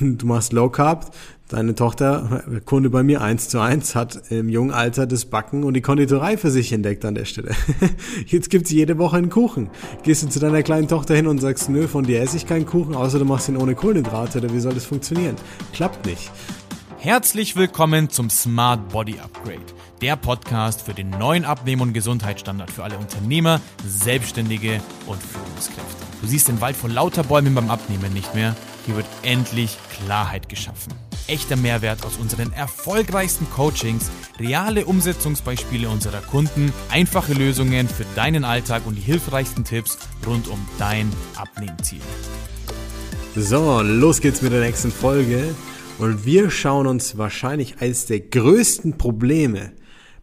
du machst Low Carb, deine Tochter, Kunde bei mir eins zu eins, hat im jungen Alter das Backen und die Konditorei für sich entdeckt an der Stelle. Jetzt gibt's jede Woche einen Kuchen. Gehst du zu deiner kleinen Tochter hin und sagst, nö, von dir esse ich keinen Kuchen, außer du machst ihn ohne Kohlenhydrate, oder wie soll das funktionieren? Klappt nicht. Herzlich willkommen zum Smart Body Upgrade, der Podcast für den neuen Abnehmen- und Gesundheitsstandard für alle Unternehmer, Selbstständige und Führungskräfte. Du siehst den Wald vor lauter Bäumen beim Abnehmen nicht mehr. Hier wird endlich Klarheit geschaffen. Echter Mehrwert aus unseren erfolgreichsten Coachings, reale Umsetzungsbeispiele unserer Kunden, einfache Lösungen für deinen Alltag und die hilfreichsten Tipps rund um dein Abnehmziel. So, los geht's mit der nächsten Folge. Und wir schauen uns wahrscheinlich eines der größten Probleme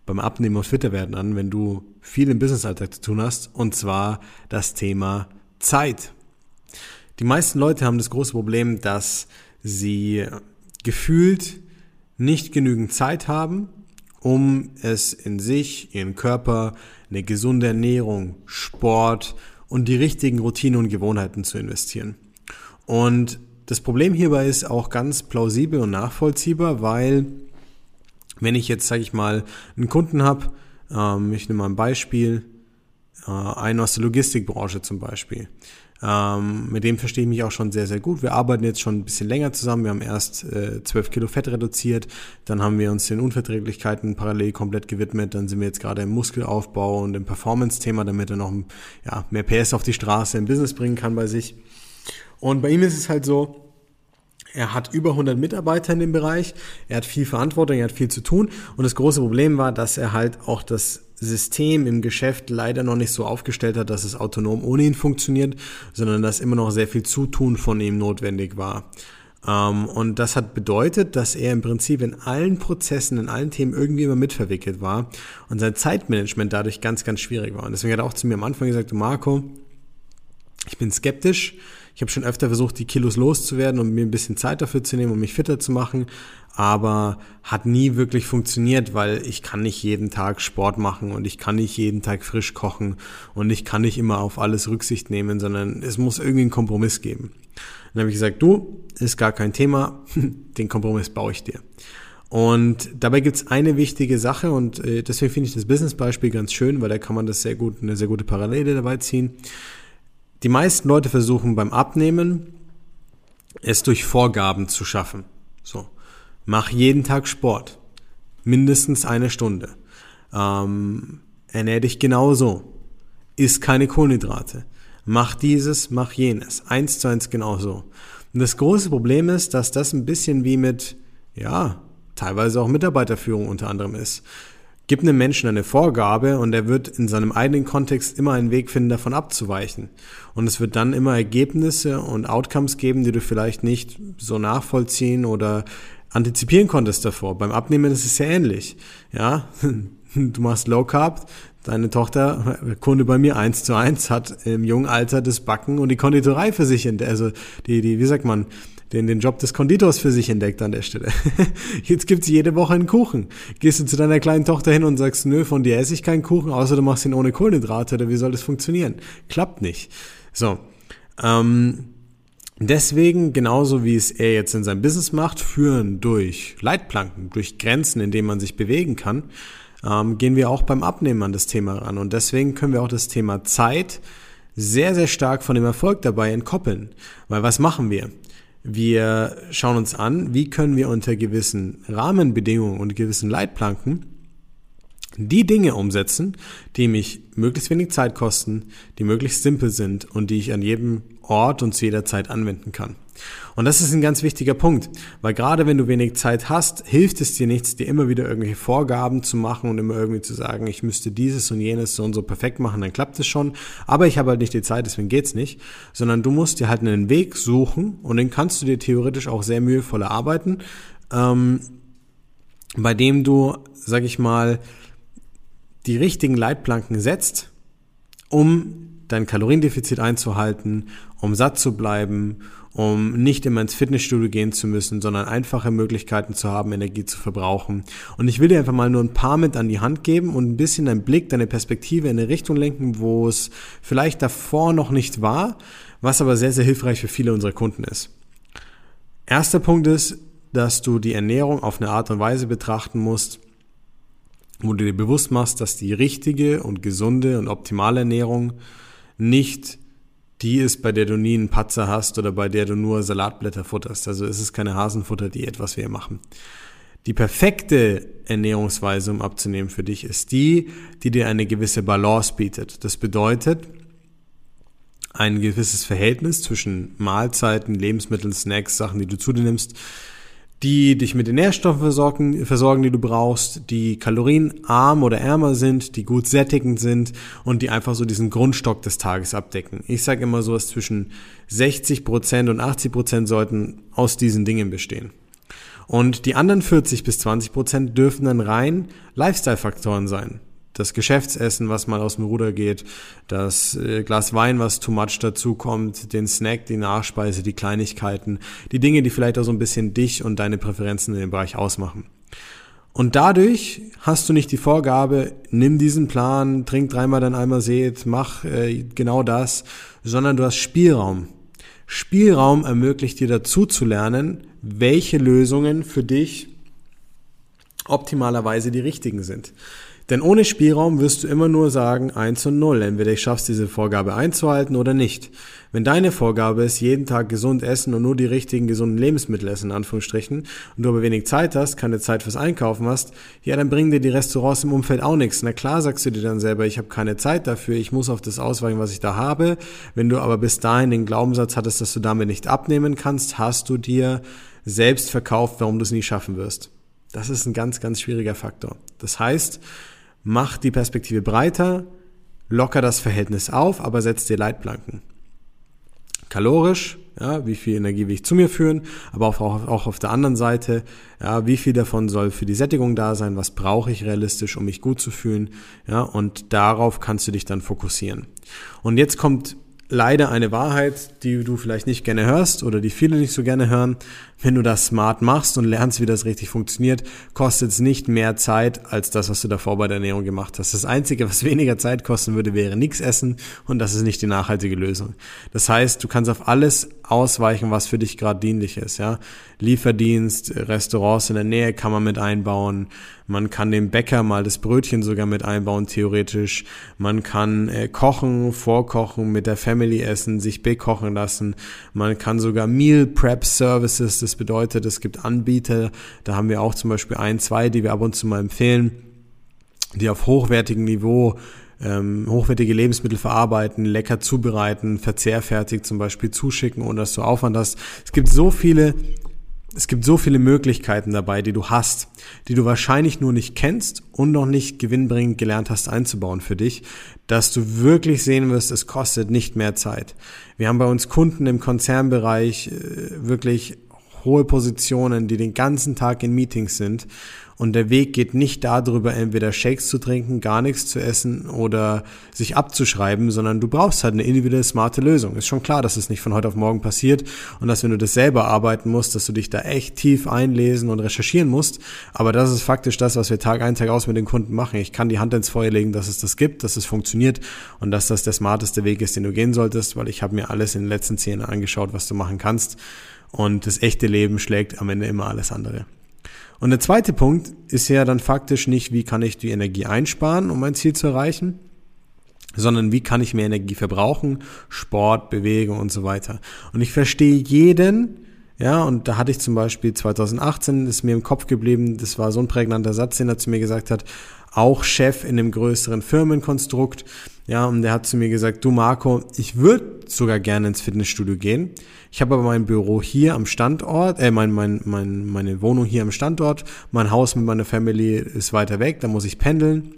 beim Abnehmen und Fitterwerden an, wenn du viel im Businessalltag zu tun hast, und zwar das Thema Zeit. Die meisten Leute haben das große Problem, dass sie gefühlt nicht genügend Zeit haben, um es in sich, ihren Körper, eine gesunde Ernährung, Sport und die richtigen Routinen und Gewohnheiten zu investieren. Und das Problem hierbei ist auch ganz plausibel und nachvollziehbar, weil wenn ich jetzt, sage ich mal, einen Kunden habe, ähm, ich nehme mal ein Beispiel, äh, einen aus der Logistikbranche zum Beispiel, ähm, mit dem verstehe ich mich auch schon sehr, sehr gut. Wir arbeiten jetzt schon ein bisschen länger zusammen. Wir haben erst äh, 12 Kilo Fett reduziert, dann haben wir uns den Unverträglichkeiten parallel komplett gewidmet. Dann sind wir jetzt gerade im Muskelaufbau und im Performance-Thema, damit er noch ja, mehr PS auf die Straße im Business bringen kann bei sich. Und bei ihm ist es halt so, er hat über 100 Mitarbeiter in dem Bereich, er hat viel Verantwortung, er hat viel zu tun und das große Problem war, dass er halt auch das System im Geschäft leider noch nicht so aufgestellt hat, dass es autonom ohne ihn funktioniert, sondern dass immer noch sehr viel Zutun von ihm notwendig war. Ähm, und das hat bedeutet, dass er im Prinzip in allen Prozessen, in allen Themen irgendwie immer mitverwickelt war und sein Zeitmanagement dadurch ganz, ganz schwierig war. Und deswegen hat er auch zu mir am Anfang gesagt, Marco, ich bin skeptisch, ich habe schon öfter versucht, die Kilos loszuwerden und mir ein bisschen Zeit dafür zu nehmen, um mich fitter zu machen, aber hat nie wirklich funktioniert, weil ich kann nicht jeden Tag Sport machen und ich kann nicht jeden Tag frisch kochen und ich kann nicht immer auf alles Rücksicht nehmen, sondern es muss irgendwie einen Kompromiss geben. Dann habe ich gesagt, du, ist gar kein Thema, den Kompromiss baue ich dir. Und dabei gibt's eine wichtige Sache und äh, deswegen finde ich das Business-Beispiel ganz schön, weil da kann man das sehr gut, eine sehr gute Parallele dabei ziehen. Die meisten Leute versuchen beim Abnehmen, es durch Vorgaben zu schaffen. So, mach jeden Tag Sport, mindestens eine Stunde. Ähm, ernähr dich genauso, isst keine Kohlenhydrate, mach dieses, mach jenes, eins zu eins genauso. Und das große Problem ist, dass das ein bisschen wie mit, ja, teilweise auch Mitarbeiterführung unter anderem ist. Gib einem Menschen eine Vorgabe und er wird in seinem eigenen Kontext immer einen Weg finden, davon abzuweichen. Und es wird dann immer Ergebnisse und Outcomes geben, die du vielleicht nicht so nachvollziehen oder antizipieren konntest davor. Beim Abnehmen ist es sehr ähnlich. Ja, du machst Low Carb, deine Tochter, Kunde bei mir eins zu eins, hat im jungen Alter das Backen und die Konditorei für sich, also die, die, wie sagt man, den, den Job des Konditors für sich entdeckt an der Stelle. Jetzt gibt's jede Woche einen Kuchen. Gehst du zu deiner kleinen Tochter hin und sagst, nö, von dir esse ich keinen Kuchen, außer du machst ihn ohne Kohlenhydrate, oder wie soll das funktionieren? Klappt nicht. So, ähm, Deswegen, genauso wie es er jetzt in seinem Business macht, führen durch Leitplanken, durch Grenzen, in denen man sich bewegen kann, ähm, gehen wir auch beim Abnehmen an das Thema ran. Und deswegen können wir auch das Thema Zeit sehr, sehr stark von dem Erfolg dabei entkoppeln. Weil was machen wir? Wir schauen uns an, wie können wir unter gewissen Rahmenbedingungen und gewissen Leitplanken die Dinge umsetzen, die mich möglichst wenig Zeit kosten, die möglichst simpel sind und die ich an jedem Ort und zu jeder Zeit anwenden kann. Und das ist ein ganz wichtiger Punkt, weil gerade wenn du wenig Zeit hast, hilft es dir nichts, dir immer wieder irgendwelche Vorgaben zu machen und immer irgendwie zu sagen, ich müsste dieses und jenes so und so perfekt machen, dann klappt es schon. Aber ich habe halt nicht die Zeit, deswegen geht's nicht. Sondern du musst dir halt einen Weg suchen und den kannst du dir theoretisch auch sehr mühevoll erarbeiten, ähm, bei dem du, sag ich mal, die richtigen Leitplanken setzt, um dein Kaloriendefizit einzuhalten, um satt zu bleiben, um nicht immer ins Fitnessstudio gehen zu müssen, sondern einfache Möglichkeiten zu haben, Energie zu verbrauchen. Und ich will dir einfach mal nur ein paar mit an die Hand geben und ein bisschen deinen Blick, deine Perspektive in eine Richtung lenken, wo es vielleicht davor noch nicht war, was aber sehr, sehr hilfreich für viele unserer Kunden ist. Erster Punkt ist, dass du die Ernährung auf eine Art und Weise betrachten musst, wo du dir bewusst machst, dass die richtige und gesunde und optimale Ernährung nicht die ist, bei der du nie einen Patzer hast oder bei der du nur Salatblätter futterst. Also es ist keine Hasenfutter-Diät, was wir machen. Die perfekte Ernährungsweise, um abzunehmen für dich, ist die, die dir eine gewisse Balance bietet. Das bedeutet, ein gewisses Verhältnis zwischen Mahlzeiten, Lebensmitteln, Snacks, Sachen, die du zu dir nimmst, die dich mit den Nährstoffen versorgen, versorgen, die du brauchst, die kalorienarm oder ärmer sind, die gut sättigend sind und die einfach so diesen Grundstock des Tages abdecken. Ich sage immer so, dass zwischen 60% und 80% sollten aus diesen Dingen bestehen. Und die anderen 40 bis 20% dürfen dann rein Lifestyle-Faktoren sein das Geschäftsessen, was mal aus dem Ruder geht, das äh, Glas Wein, was too much dazu kommt, den Snack, die Nachspeise, die Kleinigkeiten, die Dinge, die vielleicht auch so ein bisschen dich und deine Präferenzen in dem Bereich ausmachen. Und dadurch hast du nicht die Vorgabe, nimm diesen Plan, trink dreimal dann einmal seht, mach äh, genau das, sondern du hast Spielraum. Spielraum ermöglicht dir dazu zu lernen, welche Lösungen für dich optimalerweise die richtigen sind. Denn ohne Spielraum wirst du immer nur sagen 1 und 0. Entweder ich schaffst diese Vorgabe einzuhalten oder nicht. Wenn deine Vorgabe ist, jeden Tag gesund essen und nur die richtigen gesunden Lebensmittel essen, in Anführungsstrichen, und du aber wenig Zeit hast, keine Zeit fürs Einkaufen hast, ja, dann bringen dir die Restaurants im Umfeld auch nichts. Na klar sagst du dir dann selber, ich habe keine Zeit dafür, ich muss auf das ausweichen, was ich da habe. Wenn du aber bis dahin den Glaubenssatz hattest, dass du damit nicht abnehmen kannst, hast du dir selbst verkauft, warum du es nie schaffen wirst. Das ist ein ganz, ganz schwieriger Faktor. Das heißt, mach die Perspektive breiter, locker das Verhältnis auf, aber setz dir Leitplanken. Kalorisch, ja, wie viel Energie will ich zu mir führen, aber auch, auch auf der anderen Seite, ja, wie viel davon soll für die Sättigung da sein, was brauche ich realistisch, um mich gut zu fühlen, ja, und darauf kannst du dich dann fokussieren. Und jetzt kommt leider eine Wahrheit, die du vielleicht nicht gerne hörst oder die viele nicht so gerne hören. Wenn du das smart machst und lernst, wie das richtig funktioniert, kostet es nicht mehr Zeit als das, was du davor bei der Ernährung gemacht hast. Das Einzige, was weniger Zeit kosten würde, wäre nichts essen und das ist nicht die nachhaltige Lösung. Das heißt, du kannst auf alles ausweichen, was für dich gerade dienlich ist. Ja? Lieferdienst, Restaurants in der Nähe kann man mit einbauen. Man kann dem Bäcker mal das Brötchen sogar mit einbauen, theoretisch. Man kann äh, kochen, vorkochen, mit der Family essen, sich bekochen lassen. Man kann sogar Meal Prep Services, das bedeutet, es gibt Anbieter, da haben wir auch zum Beispiel ein, zwei, die wir ab und zu mal empfehlen, die auf hochwertigem Niveau ähm, hochwertige Lebensmittel verarbeiten, lecker zubereiten, verzehrfertig zum Beispiel zuschicken, ohne dass du Aufwand hast. Es gibt so viele, es gibt so viele Möglichkeiten dabei, die du hast, die du wahrscheinlich nur nicht kennst und noch nicht gewinnbringend gelernt hast einzubauen für dich, dass du wirklich sehen wirst, es kostet nicht mehr Zeit. Wir haben bei uns Kunden im Konzernbereich äh, wirklich hohe Positionen, die den ganzen Tag in Meetings sind und der Weg geht nicht darüber, entweder Shakes zu trinken, gar nichts zu essen oder sich abzuschreiben, sondern du brauchst halt eine individuelle smarte Lösung. Ist schon klar, dass es nicht von heute auf morgen passiert und dass wenn du das selber arbeiten musst, dass du dich da echt tief einlesen und recherchieren musst. Aber das ist faktisch das, was wir Tag ein, Tag aus mit den Kunden machen. Ich kann die Hand ins Feuer legen, dass es das gibt, dass es funktioniert und dass das der smarteste Weg ist, den du gehen solltest, weil ich habe mir alles in den letzten zehn angeschaut, was du machen kannst. Und das echte Leben schlägt am Ende immer alles andere. Und der zweite Punkt ist ja dann faktisch nicht, wie kann ich die Energie einsparen, um mein Ziel zu erreichen, sondern wie kann ich mehr Energie verbrauchen, Sport, Bewegung und so weiter. Und ich verstehe jeden, ja, und da hatte ich zum Beispiel 2018, ist mir im Kopf geblieben, das war so ein prägnanter Satz, den er zu mir gesagt hat, auch Chef in einem größeren Firmenkonstrukt, ja, und der hat zu mir gesagt, du Marco, ich würde sogar gerne ins Fitnessstudio gehen. Ich habe aber mein Büro hier am Standort, äh, mein, mein, mein, meine Wohnung hier am Standort, mein Haus mit meiner Family ist weiter weg, da muss ich pendeln.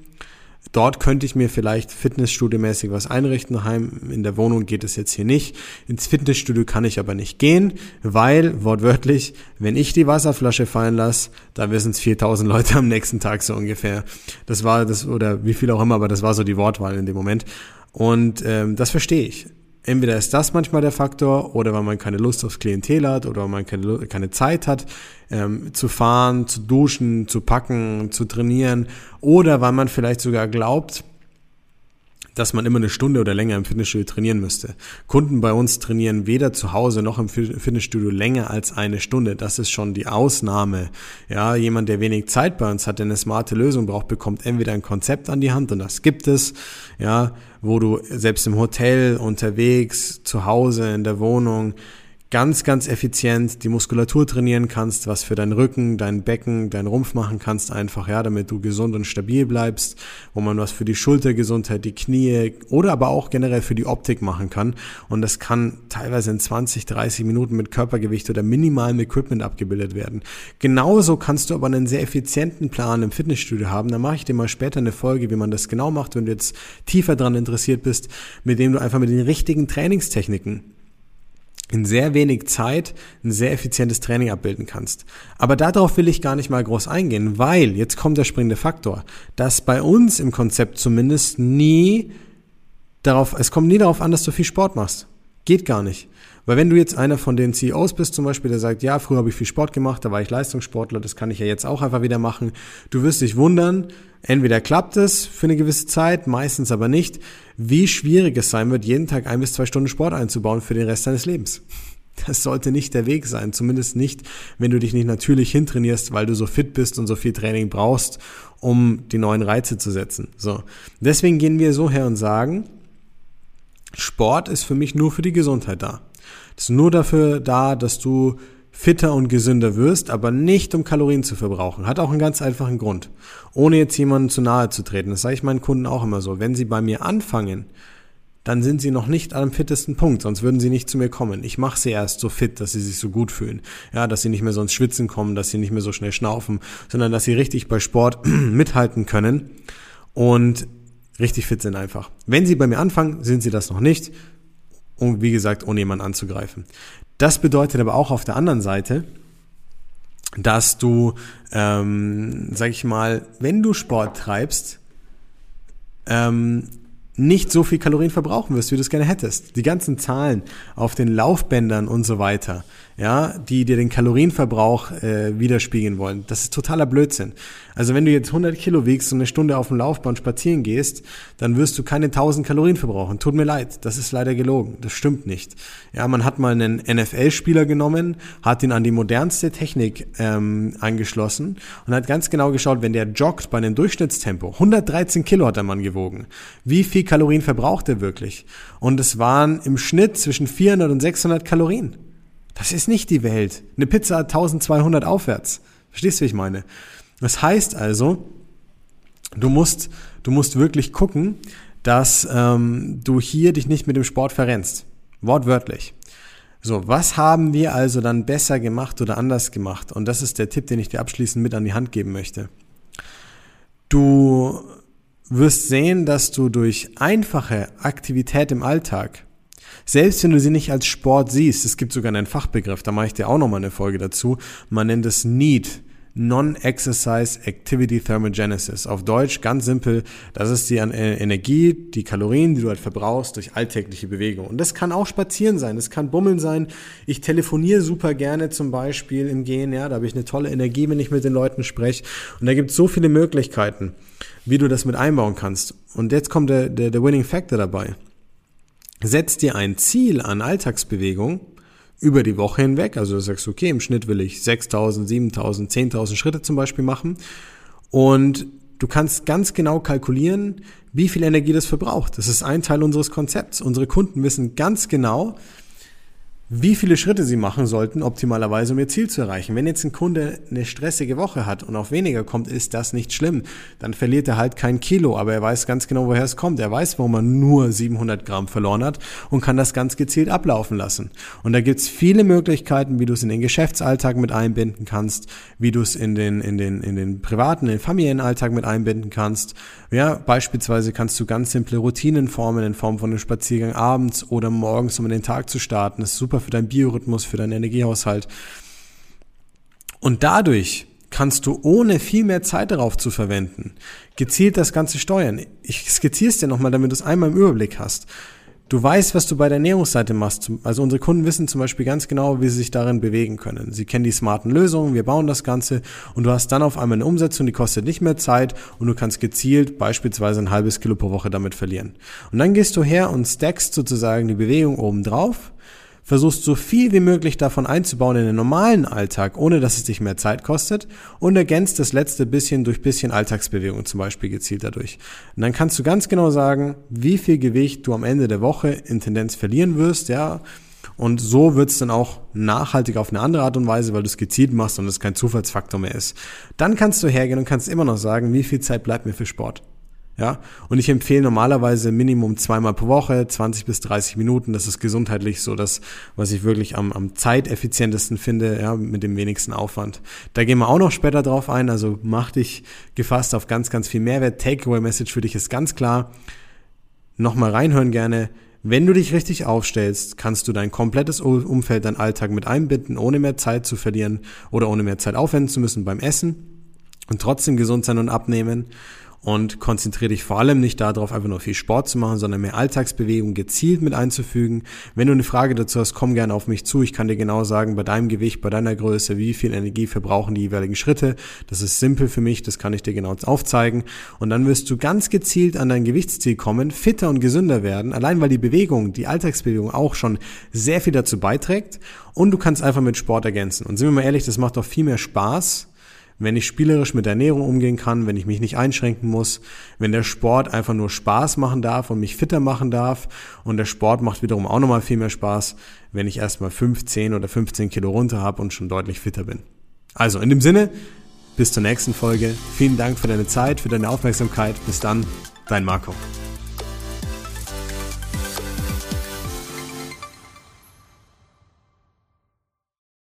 Dort könnte ich mir vielleicht Fitnessstudio-mäßig was einrichten. Heim in der Wohnung geht es jetzt hier nicht. Ins Fitnessstudio kann ich aber nicht gehen, weil, wortwörtlich, wenn ich die Wasserflasche fallen lasse, da wissen es 4000 Leute am nächsten Tag so ungefähr. Das war das, oder wie viel auch immer, aber das war so die Wortwahl in dem Moment. Und ähm, das verstehe ich. Entweder ist das manchmal der Faktor oder weil man keine Lust aufs Klientel hat oder weil man keine, keine Zeit hat, ähm, zu fahren, zu duschen, zu packen, zu trainieren oder weil man vielleicht sogar glaubt, dass man immer eine Stunde oder länger im Fitnessstudio trainieren müsste. Kunden bei uns trainieren weder zu Hause noch im Fitnessstudio länger als eine Stunde. Das ist schon die Ausnahme. Ja, jemand, der wenig Zeit bei uns hat, der eine smarte Lösung braucht, bekommt entweder ein Konzept an die Hand und das gibt es, ja, wo du selbst im Hotel, unterwegs, zu Hause, in der Wohnung ganz, ganz effizient die Muskulatur trainieren kannst, was für deinen Rücken, dein Becken, dein Rumpf machen kannst, einfach, ja, damit du gesund und stabil bleibst, wo man was für die Schultergesundheit, die Knie oder aber auch generell für die Optik machen kann. Und das kann teilweise in 20, 30 Minuten mit Körpergewicht oder minimalem Equipment abgebildet werden. Genauso kannst du aber einen sehr effizienten Plan im Fitnessstudio haben. Da mache ich dir mal später eine Folge, wie man das genau macht, wenn du jetzt tiefer dran interessiert bist, mit dem du einfach mit den richtigen Trainingstechniken in sehr wenig Zeit ein sehr effizientes Training abbilden kannst. Aber darauf will ich gar nicht mal groß eingehen, weil jetzt kommt der springende Faktor, dass bei uns im Konzept zumindest nie darauf, es kommt nie darauf an, dass du viel Sport machst. Geht gar nicht. Weil wenn du jetzt einer von den CEOs bist zum Beispiel, der sagt, ja, früher habe ich viel Sport gemacht, da war ich Leistungssportler, das kann ich ja jetzt auch einfach wieder machen. Du wirst dich wundern, entweder klappt es für eine gewisse Zeit, meistens aber nicht, wie schwierig es sein wird, jeden Tag ein bis zwei Stunden Sport einzubauen für den Rest deines Lebens. Das sollte nicht der Weg sein, zumindest nicht, wenn du dich nicht natürlich hintrainierst, weil du so fit bist und so viel Training brauchst, um die neuen Reize zu setzen. So. Deswegen gehen wir so her und sagen, Sport ist für mich nur für die Gesundheit da. Ist nur dafür da, dass du fitter und gesünder wirst, aber nicht um Kalorien zu verbrauchen. Hat auch einen ganz einfachen Grund. Ohne jetzt jemandem zu nahe zu treten. Das sage ich meinen Kunden auch immer so. Wenn sie bei mir anfangen, dann sind sie noch nicht am fittesten Punkt, sonst würden sie nicht zu mir kommen. Ich mache sie erst so fit, dass sie sich so gut fühlen. Ja, dass sie nicht mehr so ins Schwitzen kommen, dass sie nicht mehr so schnell schnaufen, sondern dass sie richtig bei Sport mithalten können und richtig fit sind einfach. Wenn sie bei mir anfangen, sind sie das noch nicht und wie gesagt, ohne jemanden anzugreifen. Das bedeutet aber auch auf der anderen Seite, dass du, ähm, sag ich mal, wenn du Sport treibst, ähm, nicht so viel Kalorien verbrauchen wirst, wie du es gerne hättest. Die ganzen Zahlen auf den Laufbändern und so weiter, ja, die dir den Kalorienverbrauch äh, widerspiegeln wollen. Das ist totaler Blödsinn. Also wenn du jetzt 100 Kilo wiegst und eine Stunde auf dem Laufband spazieren gehst, dann wirst du keine 1000 Kalorien verbrauchen. Tut mir leid, das ist leider gelogen. Das stimmt nicht. Ja, man hat mal einen NFL-Spieler genommen, hat ihn an die modernste Technik ähm, angeschlossen und hat ganz genau geschaut, wenn der joggt bei einem Durchschnittstempo, 113 Kilo hat der Mann gewogen. Wie viel Kalorien verbraucht er wirklich? Und es waren im Schnitt zwischen 400 und 600 Kalorien. Das ist nicht die Welt. Eine Pizza hat 1200 aufwärts. Verstehst du, wie ich meine? Das heißt also, du musst, du musst wirklich gucken, dass ähm, du hier dich nicht mit dem Sport verrennst. Wortwörtlich. So, was haben wir also dann besser gemacht oder anders gemacht? Und das ist der Tipp, den ich dir abschließend mit an die Hand geben möchte. Du wirst sehen, dass du durch einfache Aktivität im Alltag selbst wenn du sie nicht als Sport siehst, es gibt sogar einen Fachbegriff, da mache ich dir auch nochmal eine Folge dazu, man nennt es NEAT, Non-Exercise Activity Thermogenesis. Auf Deutsch ganz simpel, das ist die äh, Energie, die Kalorien, die du halt verbrauchst durch alltägliche Bewegung. Und das kann auch spazieren sein, das kann bummeln sein. Ich telefoniere super gerne zum Beispiel im Gehen, ja, da habe ich eine tolle Energie, wenn ich mit den Leuten spreche. Und da gibt es so viele Möglichkeiten, wie du das mit einbauen kannst. Und jetzt kommt der, der, der Winning Factor dabei. Setz dir ein Ziel an Alltagsbewegung über die Woche hinweg. Also du sagst, okay, im Schnitt will ich 6.000, 7.000, 10.000 Schritte zum Beispiel machen. Und du kannst ganz genau kalkulieren, wie viel Energie das verbraucht. Das ist ein Teil unseres Konzepts. Unsere Kunden wissen ganz genau, wie viele Schritte sie machen sollten, optimalerweise, um ihr Ziel zu erreichen. Wenn jetzt ein Kunde eine stressige Woche hat und auf weniger kommt, ist das nicht schlimm. Dann verliert er halt kein Kilo, aber er weiß ganz genau, woher es kommt. Er weiß, warum er nur 700 Gramm verloren hat und kann das ganz gezielt ablaufen lassen. Und da gibt's viele Möglichkeiten, wie du es in den Geschäftsalltag mit einbinden kannst, wie du es in den, in den, in den privaten, in den Familienalltag mit einbinden kannst. Ja, beispielsweise kannst du ganz simple Routinen formen in Form von einem Spaziergang abends oder morgens, um in den Tag zu starten. Das ist super super für deinen Biorhythmus, für deinen Energiehaushalt. Und dadurch kannst du ohne viel mehr Zeit darauf zu verwenden, gezielt das Ganze steuern. Ich skizziere es dir nochmal, damit du es einmal im Überblick hast. Du weißt, was du bei der Ernährungsseite machst. Also unsere Kunden wissen zum Beispiel ganz genau, wie sie sich darin bewegen können. Sie kennen die smarten Lösungen, wir bauen das Ganze und du hast dann auf einmal eine Umsetzung, die kostet nicht mehr Zeit und du kannst gezielt beispielsweise ein halbes Kilo pro Woche damit verlieren. Und dann gehst du her und stackst sozusagen die Bewegung oben drauf versuchst so viel wie möglich davon einzubauen in den normalen Alltag, ohne dass es dich mehr Zeit kostet und ergänzt das letzte bisschen durch bisschen Alltagsbewegung zum Beispiel gezielt dadurch. Und dann kannst du ganz genau sagen, wie viel Gewicht du am Ende der Woche in Tendenz verlieren wirst, ja, und so wird's dann auch nachhaltig auf eine andere Art und Weise, weil du es gezielt machst und es kein Zufallsfaktor mehr ist. Dann kannst du hergehen und kannst immer noch sagen, wie viel Zeit bleibt mir für Sport. Ja, und ich empfehle normalerweise Minimum zweimal pro Woche, 20 bis 30 Minuten. Das ist gesundheitlich so das, was ich wirklich am, am zeiteffizientesten finde, ja, mit dem wenigsten Aufwand. Da gehen wir auch noch später drauf ein. Also mach dich gefasst auf ganz, ganz viel Mehrwert. Takeaway-Message für dich ist ganz klar. Nochmal reinhören gerne. Wenn du dich richtig aufstellst, kannst du dein komplettes Umfeld, dein Alltag mit einbinden, ohne mehr Zeit zu verlieren oder ohne mehr Zeit aufwenden zu müssen beim Essen und trotzdem gesund sein und abnehmen und konzentriere dich vor allem nicht darauf, einfach nur viel Sport zu machen, sondern mehr Alltagsbewegung gezielt mit einzufügen. Wenn du eine Frage dazu hast, komm gerne auf mich zu. Ich kann dir genau sagen, bei deinem Gewicht, bei deiner Größe, wie viel Energie verbrauchen die jeweiligen Schritte. Das ist simpel für mich, das kann ich dir genau aufzeigen. Und dann wirst du ganz gezielt an dein Gewichtsziel kommen, fitter und gesünder werden, allein weil die Bewegung, die Alltagsbewegung auch schon sehr viel dazu beiträgt. Und du kannst einfach mit Sport ergänzen. Und sind wir mal ehrlich, das macht doch viel mehr Spaß, wenn ich spielerisch mit Ernährung umgehen kann, wenn ich mich nicht einschränken muss, wenn der Sport einfach nur Spaß machen darf und mich fitter machen darf und der Sport macht wiederum auch nochmal viel mehr Spaß, wenn ich erstmal 15 oder 15 Kilo runter habe und schon deutlich fitter bin. Also in dem Sinne, bis zur nächsten Folge. Vielen Dank für deine Zeit, für deine Aufmerksamkeit. Bis dann, dein Marco.